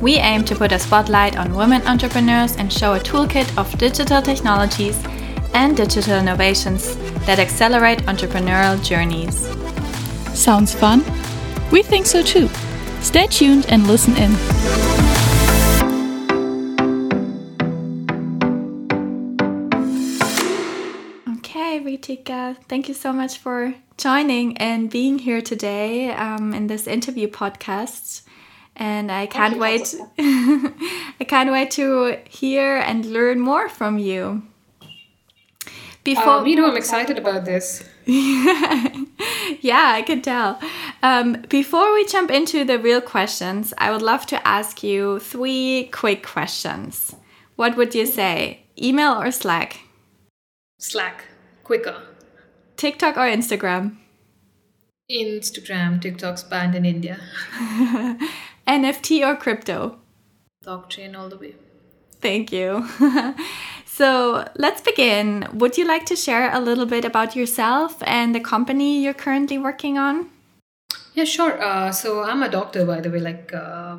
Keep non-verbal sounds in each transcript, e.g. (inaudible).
We aim to put a spotlight on women entrepreneurs and show a toolkit of digital technologies and digital innovations that accelerate entrepreneurial journeys. Sounds fun? We think so too. Stay tuned and listen in. Okay, Ritika, thank you so much for joining and being here today um, in this interview podcast. And I can't wait. (laughs) I can't wait to hear and learn more from you. Before uh, me too, I'm (laughs) excited about this. yeah, I can tell. Um, before we jump into the real questions, I would love to ask you three quick questions. What would you say? Email or Slack? Slack. Quicker. TikTok or Instagram? Instagram. TikTok's banned in India. (laughs) NFT or crypto? Blockchain all the way. Thank you. (laughs) so let's begin. Would you like to share a little bit about yourself and the company you're currently working on? Yeah, sure. Uh, so I'm a doctor, by the way. Like, uh,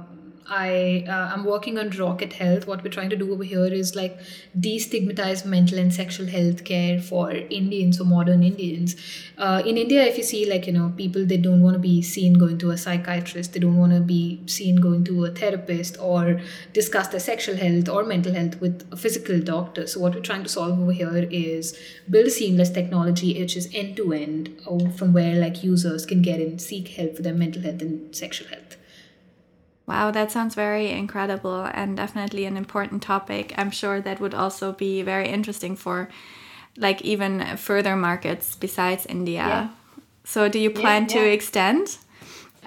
I uh, I'm working on Rocket Health. What we're trying to do over here is like destigmatize mental and sexual health care for Indians or modern Indians. Uh, in India, if you see like you know people they don't want to be seen going to a psychiatrist, they don't want to be seen going to a therapist or discuss their sexual health or mental health with a physical doctor. So what we're trying to solve over here is build seamless technology which is end to end, from where like users can get and seek help for their mental health and sexual health. Wow, that sounds very incredible and definitely an important topic. I'm sure that would also be very interesting for like even further markets besides India. Yeah. So do you plan yeah, yeah. to extend?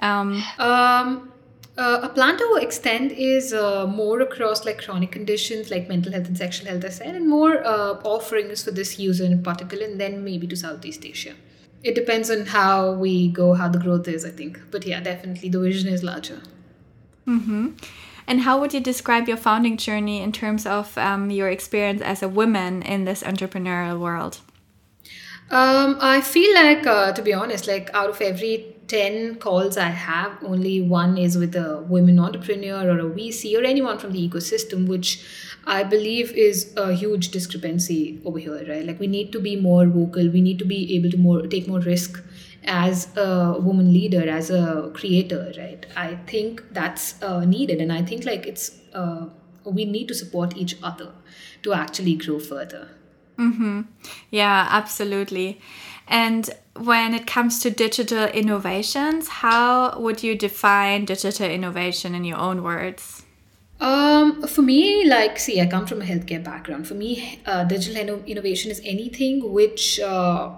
Um, um uh, a plan to extend is uh, more across like chronic conditions like mental health and sexual health, I said, and more uh, offerings for this user in particular, and then maybe to Southeast Asia. It depends on how we go, how the growth is, I think. But yeah, definitely the vision is larger. Mm-hmm. And how would you describe your founding journey in terms of um, your experience as a woman in this entrepreneurial world? Um, I feel like, uh, to be honest, like out of every 10 calls I have, only one is with a women entrepreneur or a VC or anyone from the ecosystem, which I believe is a huge discrepancy over here, right? Like we need to be more vocal, we need to be able to more take more risk as a woman leader as a creator right? I think that's uh, needed. And i think like it's uh, we need to support each other to actually grow further. Mm-hmm. yeah absolutely. And when it comes to digital innovations how would you define digital innovation in your own words? Um, for me, like, see, I come from a healthcare background. For me, uh, digital innovation is anything which uh,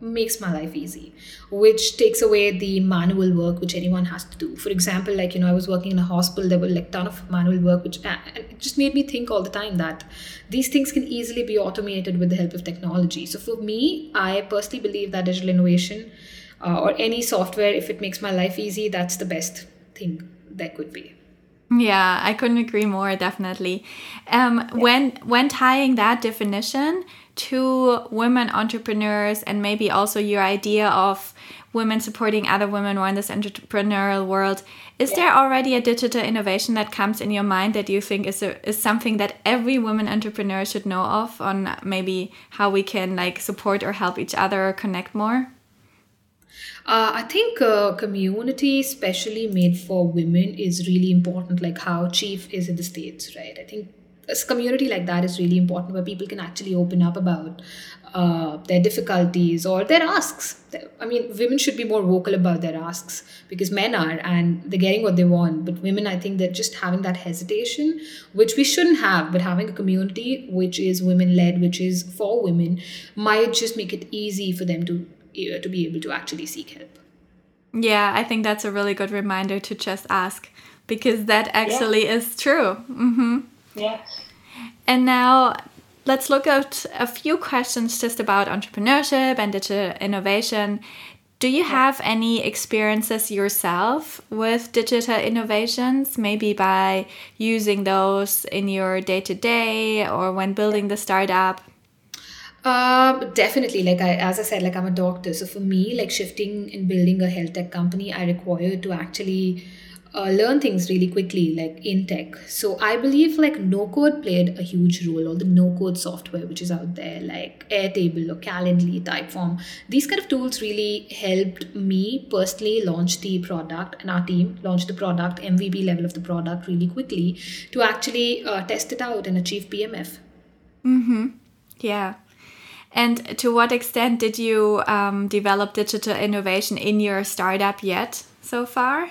makes my life easy which takes away the manual work which anyone has to do. For example like you know i was working in a hospital there were like ton of manual work which and it just made me think all the time that these things can easily be automated with the help of technology. So for me i personally believe that digital innovation uh, or any software if it makes my life easy that's the best thing that could be yeah, I couldn't agree more. Definitely. Um, yeah. When when tying that definition to women entrepreneurs and maybe also your idea of women supporting other women who are in this entrepreneurial world, is yeah. there already a digital innovation that comes in your mind that you think is a, is something that every woman entrepreneur should know of on maybe how we can like support or help each other or connect more? Uh, I think uh, community, especially made for women, is really important. Like how Chief is in the states, right? I think a community like that is really important, where people can actually open up about uh, their difficulties or their asks. I mean, women should be more vocal about their asks because men are and they're getting what they want. But women, I think they're just having that hesitation, which we shouldn't have. But having a community which is women led, which is for women, might just make it easy for them to to be able to actually seek help. Yeah, I think that's a really good reminder to just ask because that actually yeah. is true. Mm-hmm. Yes. And now let's look at a few questions just about entrepreneurship and digital innovation. Do you have any experiences yourself with digital innovations, maybe by using those in your day to day or when building the startup? Um, definitely. Like I, as I said, like I'm a doctor, so for me, like shifting and building a health tech company, I require to actually uh, learn things really quickly, like in tech. So I believe like no code played a huge role. All the no code software which is out there, like Airtable or Calendly, Typeform, these kind of tools really helped me personally launch the product and our team launch the product, MVP level of the product really quickly to actually uh, test it out and achieve PMF. Mm-hmm. Yeah. And to what extent did you um, develop digital innovation in your startup yet so far?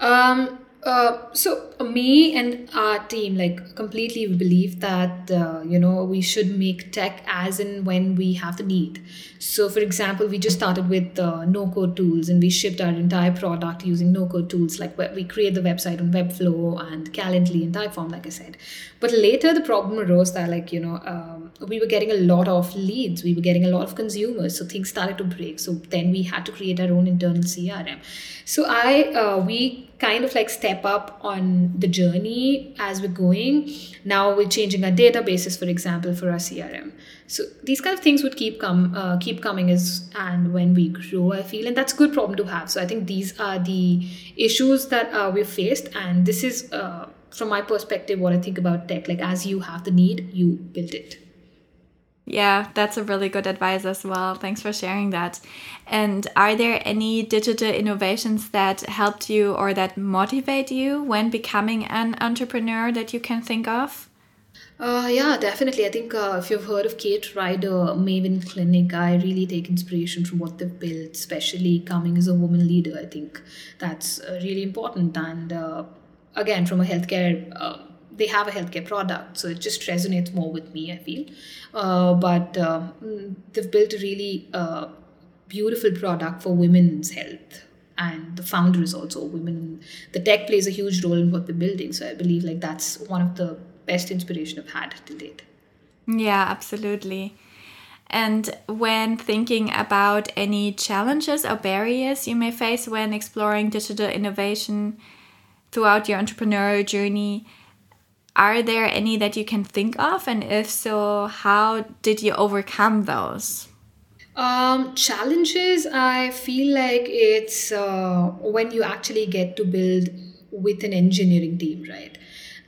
Um, uh, so me and our team like completely believe that uh, you know we should make tech as and when we have the need. So for example we just started with uh, no code tools and we shipped our entire product using no code tools. Like we create the website on webflow and calendly and typeform like i said. But later the problem arose that like you know um, we were getting a lot of leads. We were getting a lot of consumers. So things started to break. So then we had to create our own internal crm so i uh, we kind of like step up on the journey as we're going. Now we're changing our databases, for example, for our CRM. So these kind of things would keep come uh, keep coming as and when we grow, I feel, and that's a good problem to have. So I think these are the issues that uh, we've faced, and this is uh, from my perspective what I think about tech. Like as you have the need, you build it. Yeah, that's a really good advice as well. Thanks for sharing that. And are there any digital innovations that helped you or that motivate you when becoming an entrepreneur that you can think of? Uh, yeah, definitely. I think uh, if you've heard of Kate Ryder, Maven Clinic, I really take inspiration from what they've built, especially coming as a woman leader. I think that's uh, really important. And uh, again, from a healthcare uh, they have a healthcare product, so it just resonates more with me. I feel, uh, but uh, they've built a really uh, beautiful product for women's health, and the founder is also a woman. The tech plays a huge role in what they're building, so I believe like that's one of the best inspiration I've had to date. Yeah, absolutely. And when thinking about any challenges or barriers you may face when exploring digital innovation throughout your entrepreneurial journey, are there any that you can think of? And if so, how did you overcome those? Um, challenges, I feel like it's uh, when you actually get to build with an engineering team, right?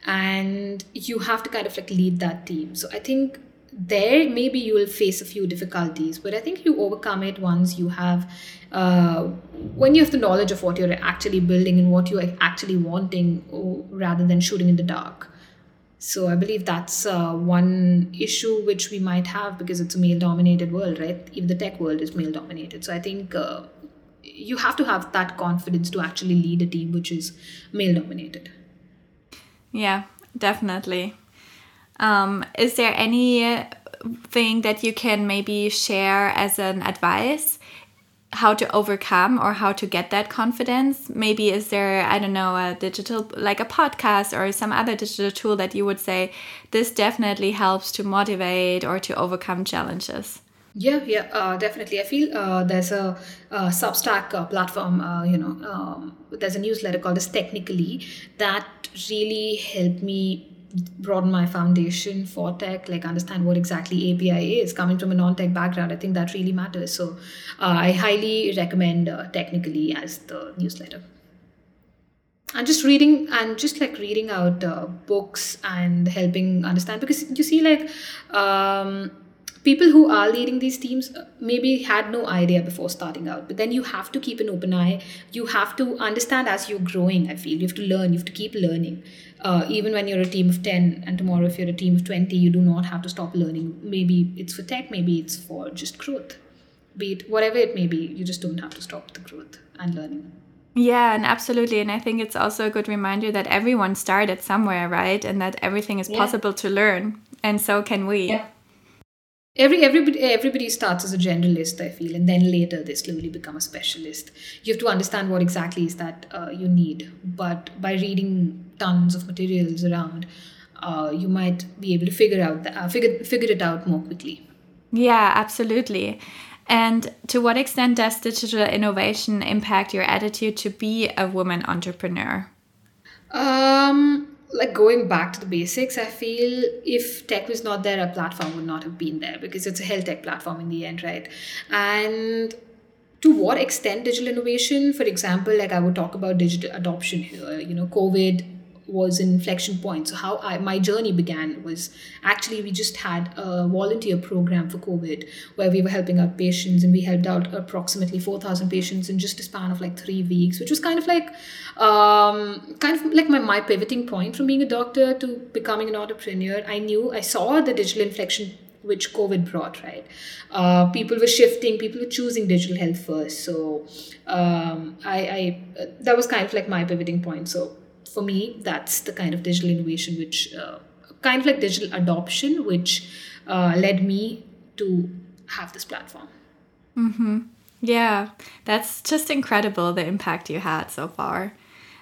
And you have to kind of like lead that team. So I think there maybe you will face a few difficulties, but I think you overcome it once you have uh, when you have the knowledge of what you're actually building and what you're actually wanting, rather than shooting in the dark. So I believe that's uh, one issue which we might have because it's a male dominated world, right? Even the tech world is male dominated. So I think uh, you have to have that confidence to actually lead a team which is male dominated. Yeah, definitely. Um, is there any thing that you can maybe share as an advice how to overcome or how to get that confidence. Maybe is there i don't know a digital like a podcast or some other digital tool that you would say this definitely helps to motivate or to overcome challenges? Yeah yeah uh, definitely. I feel uh, there's a, a substack uh, platform uh, you know um, there's a newsletter called as technically that really helped me broaden my foundation for tech like understand what exactly api is. Coming from a non-tech background i think that really matters. So uh, i highly recommend uh, technically as the newsletter. And just reading and just like reading out uh, books and helping understand because you see like um, people who are leading these teams uh, maybe had no idea before starting out but then you have to keep an open eye you have to understand as you're growing i feel you have to learn you have to keep learning uh, even when you're a team of 10 and tomorrow if you're a team of 20 you do not have to stop learning maybe it's for tech maybe it's for just growth be it whatever it may be you just don't have to stop the growth and learning yeah, and absolutely. And I think it's also a good reminder that everyone started somewhere, right? And that everything is yeah. possible to learn. And so can we. Yeah every everybody everybody starts as a generalist i feel and then later they slowly become a specialist you have to understand what exactly is that uh, you need but by reading tons of materials around uh, you might be able to figure out the, uh, figure figure it out more quickly. Yeah, absolutely. And to what extent does digital innovation impact your attitude to be a woman entrepreneur? Um, like going back to the basics, I feel if tech was not there, a platform would not have been there because it's a health tech platform in the end, right? And to what extent digital innovation, for example, like I would talk about digital adoption here, you know, COVID was an inflection point. So how I, my journey began was actually we just had a volunteer program for COVID where we were helping out patients and we helped out approximately 4,000 patients in just a span of like three weeks, which was kind of like um, kind of like my, my pivoting point from being a doctor to becoming an entrepreneur. I knew I saw the digital inflection which COVID brought, right? Uh, people were shifting, people were choosing digital health first. So um, I, I that was kind of like my pivoting point. So for me, that's the kind of digital innovation which, uh, kind of like digital adoption, which uh, led me to have this platform. Mm-hmm. Yeah, that's just incredible the impact you had so far.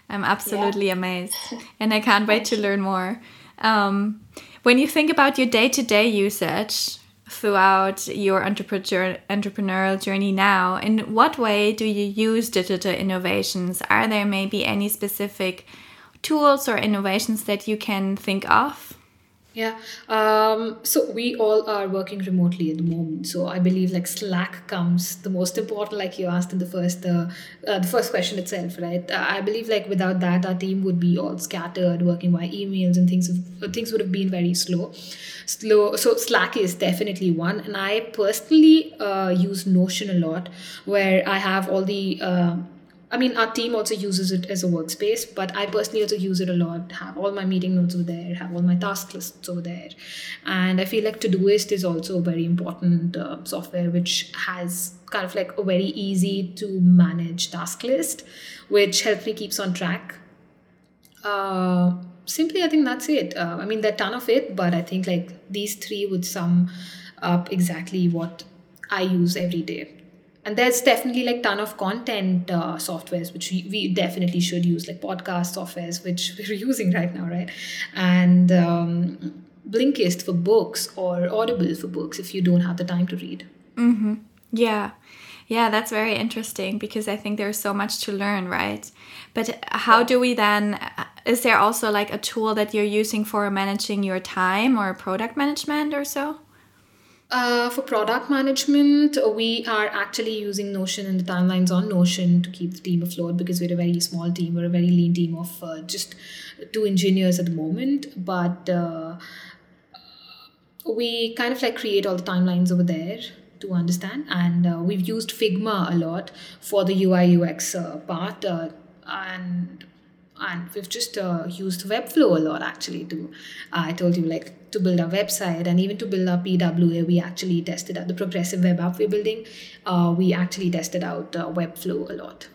I'm absolutely yeah. amazed, and I can't wait to learn more. Um, when you think about your day to day usage throughout your entrepreneur, entrepreneurial journey now, in what way do you use digital innovations? Are there maybe any specific tools or innovations that you can think of? Yeah. Um, so we all are working remotely at the moment. So I believe like Slack comes the most important, like you asked in the first uh, uh, the first question itself, right? Uh, I believe like without that, our team would be all scattered, working by emails, and things have, things would have been very slow. Slow. So Slack is definitely one, and I personally uh, use Notion a lot, where I have all the uh, I mean, our team also uses it as a workspace, but I personally also use it a lot. Have all my meeting notes over there, have all my task lists over there, and I feel like Todoist is also a very important uh, software which has kind of like a very easy to manage task list, which helps me keeps on track. Uh, simply, I think that's it. Uh, I mean, there are ton of it, but I think like these three would sum up exactly what I use every day and there's definitely like ton of content uh, softwares which we, we, definitely should use like podcast softwares which (laughs) we're using right now right? And um, blinkist for books or audible for books if you don't have the time to read. Mm-hmm. yeah. Yeah that's very interesting because i think there's so much to learn right? But how do we then is there also like a tool that you're using for managing your time or product management or so uh, for product management, we are actually using Notion and the timelines on Notion to keep the team afloat because we're a very small team. We're a very lean team of uh, just two engineers at the moment. But uh, we kind of like create all the timelines over there to understand. And uh, we've used Figma a lot for the UI UX uh, part. Uh, and and we've just uh, used webflow a lot actually to uh, i told you like to build our website and even to build our pwa we actually tested out the progressive web app we're building. Uh, we actually tested out uh, webflow a lot.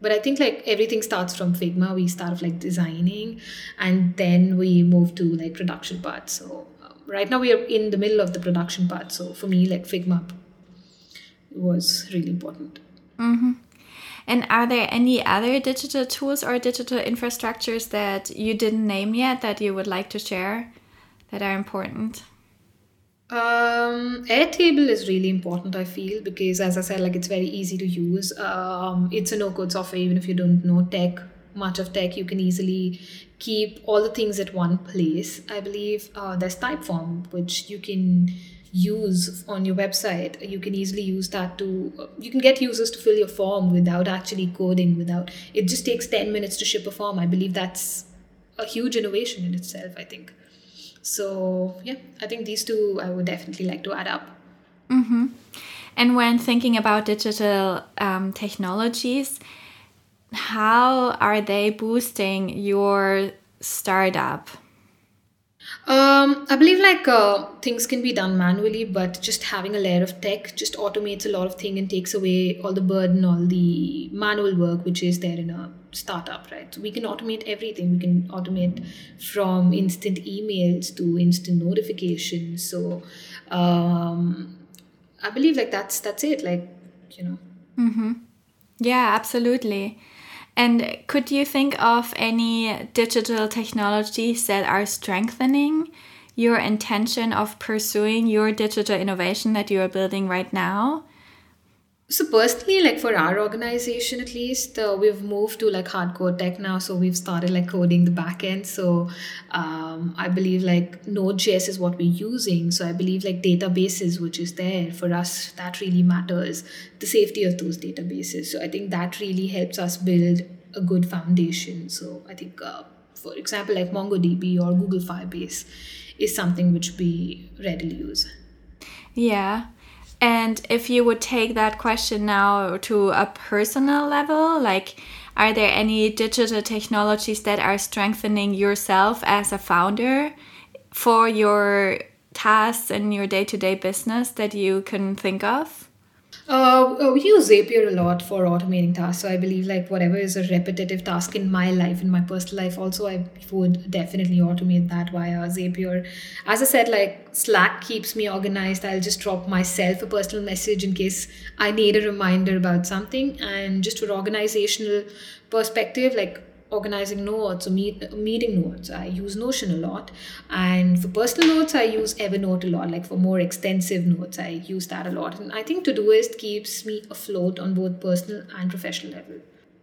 But i think like everything starts from figma. We start off like designing and then we move to like production part. So um, right now we are in the middle of the production part. So for me like figma was really important. Mm-hmm. And are there any other digital tools or digital infrastructures that you didn't name yet that you would like to share that are important? Um, Airtable is really important, I feel, because as I said, like it's very easy to use. Um, it's a no-code software, even if you don't know tech, much of tech, you can easily keep all the things at one place. I believe uh, there's Typeform, which you can use on your website you can easily use that to you can get users to fill your form without actually coding without it just takes 10 minutes to ship a form. I believe that's a huge innovation in itself i think. So yeah i think these two i would definitely like to add up. Mm-hmm. and when thinking about digital um, technologies how are they boosting your startup um, I believe like uh, things can be done manually, but just having a layer of tech just automates a lot of thing and takes away all the burden, all the manual work which is there in a startup, right? So we can automate everything. We can automate from instant emails to instant notifications. So um, I believe like that's that's it. Like you know. Mm-hmm. Yeah, absolutely. And could you think of any digital technologies that are strengthening your intention of pursuing your digital innovation that you are building right now? So personally, like for our organization at least, uh, we've moved to like hardcore tech now. So we've started like coding the backend. So um, I believe like Node.js is what we're using. So I believe like databases, which is there for us, that really matters. The safety of those databases. So I think that really helps us build a good foundation. So I think, uh, for example, like MongoDB or Google Firebase is something which we readily use. Yeah. And if you would take that question now to a personal level, like, are there any digital technologies that are strengthening yourself as a founder for your tasks and your day to day business that you can think of? Uh, we use Zapier a lot for automating tasks. So I believe like whatever is a repetitive task in my life, in my personal life, also I would definitely automate that via Zapier. As I said, like Slack keeps me organized. I'll just drop myself a personal message in case I need a reminder about something. And just for organizational perspective, like organizing notes or meet, meeting notes. I use Notion a lot. And for personal notes, I use Evernote a lot. Like for more extensive notes, I use that a lot. And I think Todoist keeps me afloat on both personal and professional level.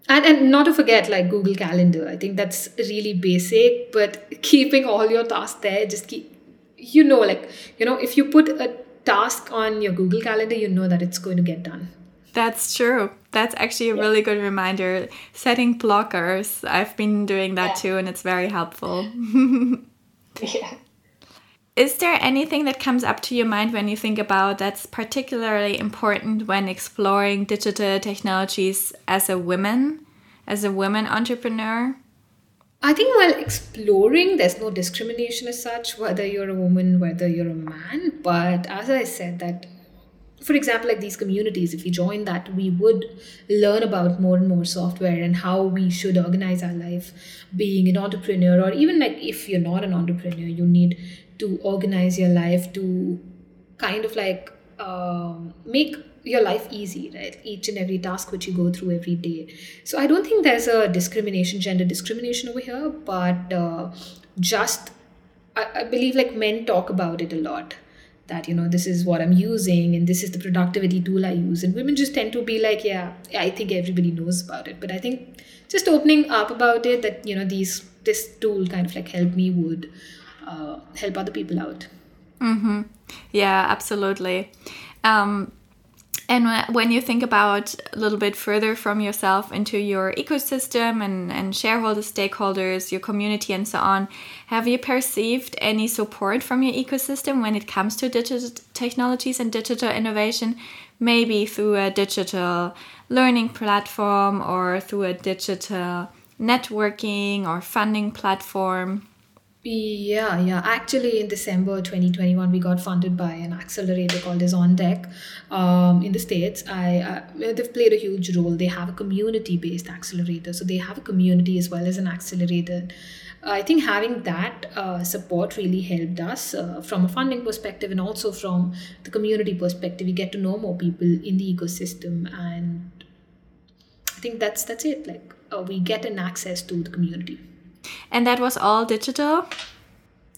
And, and not to forget like Google Calendar. I think that's really basic, but (laughs) keeping all your tasks there, just keep, you know, like, you know, if you put a task on your Google Calendar, you know that it's going to get done. That's true. That's actually a yeah. really good reminder. Setting blockers. I've been doing that yeah. too, and it's very helpful. (laughs) yeah. Is there anything that comes up to your mind when you think about that's particularly important when exploring digital technologies as a woman, as a woman entrepreneur? I think while exploring, there's no discrimination as such, whether you're a woman, whether you're a man. But as I said, that for example, like these communities, if we join that, we would learn about more and more software and how we should organize our life being an entrepreneur, or even like if you're not an entrepreneur, you need to organize your life to kind of like um, make your life easy, right? Each and every task which you go through every day. So I don't think there's a discrimination, gender discrimination over here, but uh, just I, I believe like men talk about it a lot that you know this is what i'm using and this is the productivity tool i use. And women just tend to be like yeah i think everybody knows about it. But i think just opening up about it that you know these this tool kind of like help me would uh, help other people out. Mm-hmm. yeah absolutely. Um, and when you think about a little bit further from yourself into your ecosystem and, and shareholders, stakeholders, your community, and so on, have you perceived any support from your ecosystem when it comes to digital technologies and digital innovation? Maybe through a digital learning platform or through a digital networking or funding platform? Yeah, yeah. Actually, in December 2021, we got funded by an accelerator called as On Deck um, in the States. I uh, They've played a huge role. They have a community based accelerator. So they have a community as well as an accelerator. I think having that uh, support really helped us uh, from a funding perspective and also from the community perspective. We get to know more people in the ecosystem, and I think that's that's it. Like uh, we get an access to the community. And that was all digital?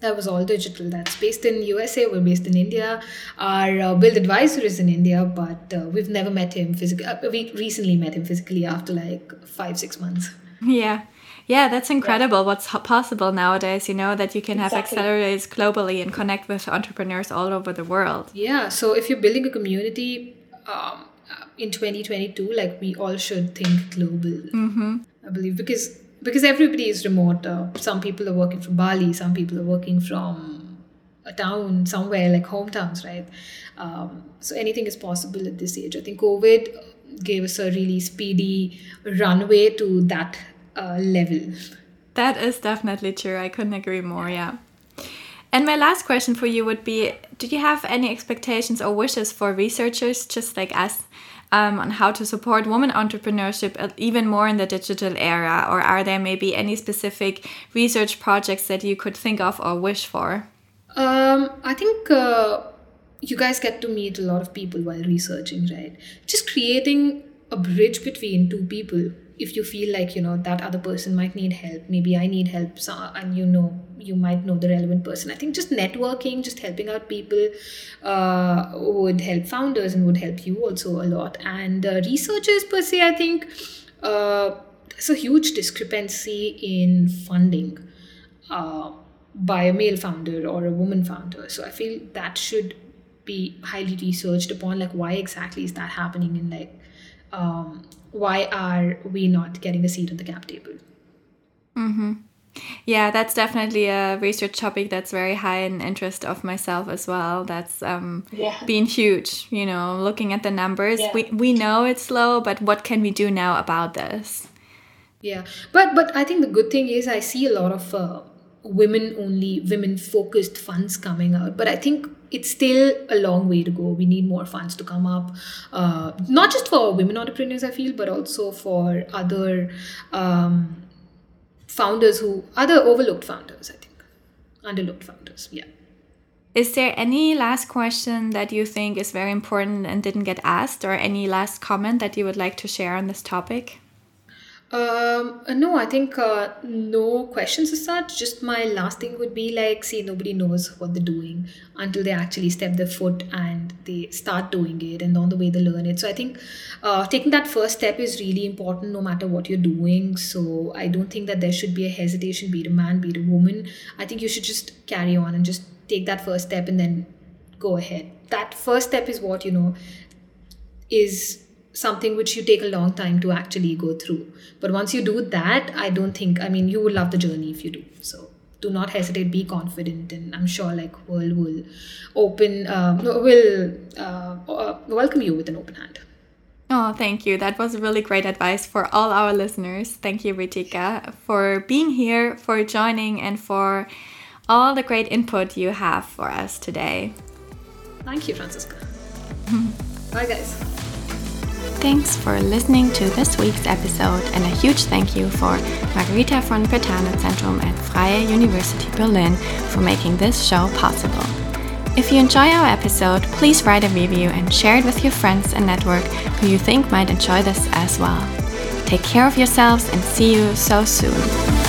That was all digital. That's based in USA. We're based in India. Our uh, build advisor is in India, but uh, we've never met him physically. Uh, we recently met him physically after like five, six months. Yeah. Yeah, that's incredible yeah. what's possible nowadays, you know, that you can exactly. have accelerators globally and connect with entrepreneurs all over the world. Yeah, so if you're building a community um, in 2022, like we all should think global, mm-hmm. I believe, because because everybody is remote. Uh, some people are working from Bali, some people are working from a town somewhere like hometowns, right? Um, so anything is possible at this age. I think COVID gave us a really speedy runway to that uh, level. That is definitely true. I couldn't agree more. Yeah. And my last question for you would be Do you have any expectations or wishes for researchers just like us um, on how to support women entrepreneurship uh, even more in the digital era? Or are there maybe any specific research projects that you could think of or wish for? Um, I think uh, you guys get to meet a lot of people while researching, right? Just creating a bridge between two people if you feel like you know that other person might need help maybe i need help so, and you know you might know the relevant person. I think just networking just helping out people uh, would help founders and would help you also a lot. And uh, researchers per se i think uh, there's a huge discrepancy in funding uh, by a male founder or a woman founder. So i feel that should be highly researched upon like why exactly is that happening in like um, why are we not getting a seat on the cap table? Mm-hmm. Yeah, that's definitely a research topic that's very high in interest of myself as well. That's um, yeah. been huge. You know, looking at the numbers, yeah. we we know it's slow, but what can we do now about this? Yeah, but but I think the good thing is I see a lot of uh, women only, women focused funds coming out. But I think it's still a long way to go. We need more funds to come up, uh, not just for women entrepreneurs, I feel, but also for other um, founders who, other overlooked founders, I think, underlooked founders. Yeah. Is there any last question that you think is very important and didn't get asked, or any last comment that you would like to share on this topic? Um, no, I think uh, no questions as such. Just my last thing would be like, see, nobody knows what they're doing until they actually step their foot and they start doing it, and on the way they learn it. So I think uh, taking that first step is really important, no matter what you're doing. So I don't think that there should be a hesitation, be it a man, be it a woman. I think you should just carry on and just take that first step and then go ahead. That first step is what you know is something which you take a long time to actually go through. But once you do that, I don't think, I mean, you will love the journey if you do. So do not hesitate, be confident, and I'm sure like world will open, uh, will uh, uh, welcome you with an open hand. Oh, thank you. That was really great advice for all our listeners. Thank you, Ritika, for being here, for joining, and for all the great input you have for us today. Thank you, Franziska. (laughs) Bye, guys. Thanks for listening to this week's episode, and a huge thank you for Margherita von Brentano Zentrum at Freie University Berlin for making this show possible. If you enjoy our episode, please write a review and share it with your friends and network who you think might enjoy this as well. Take care of yourselves and see you so soon.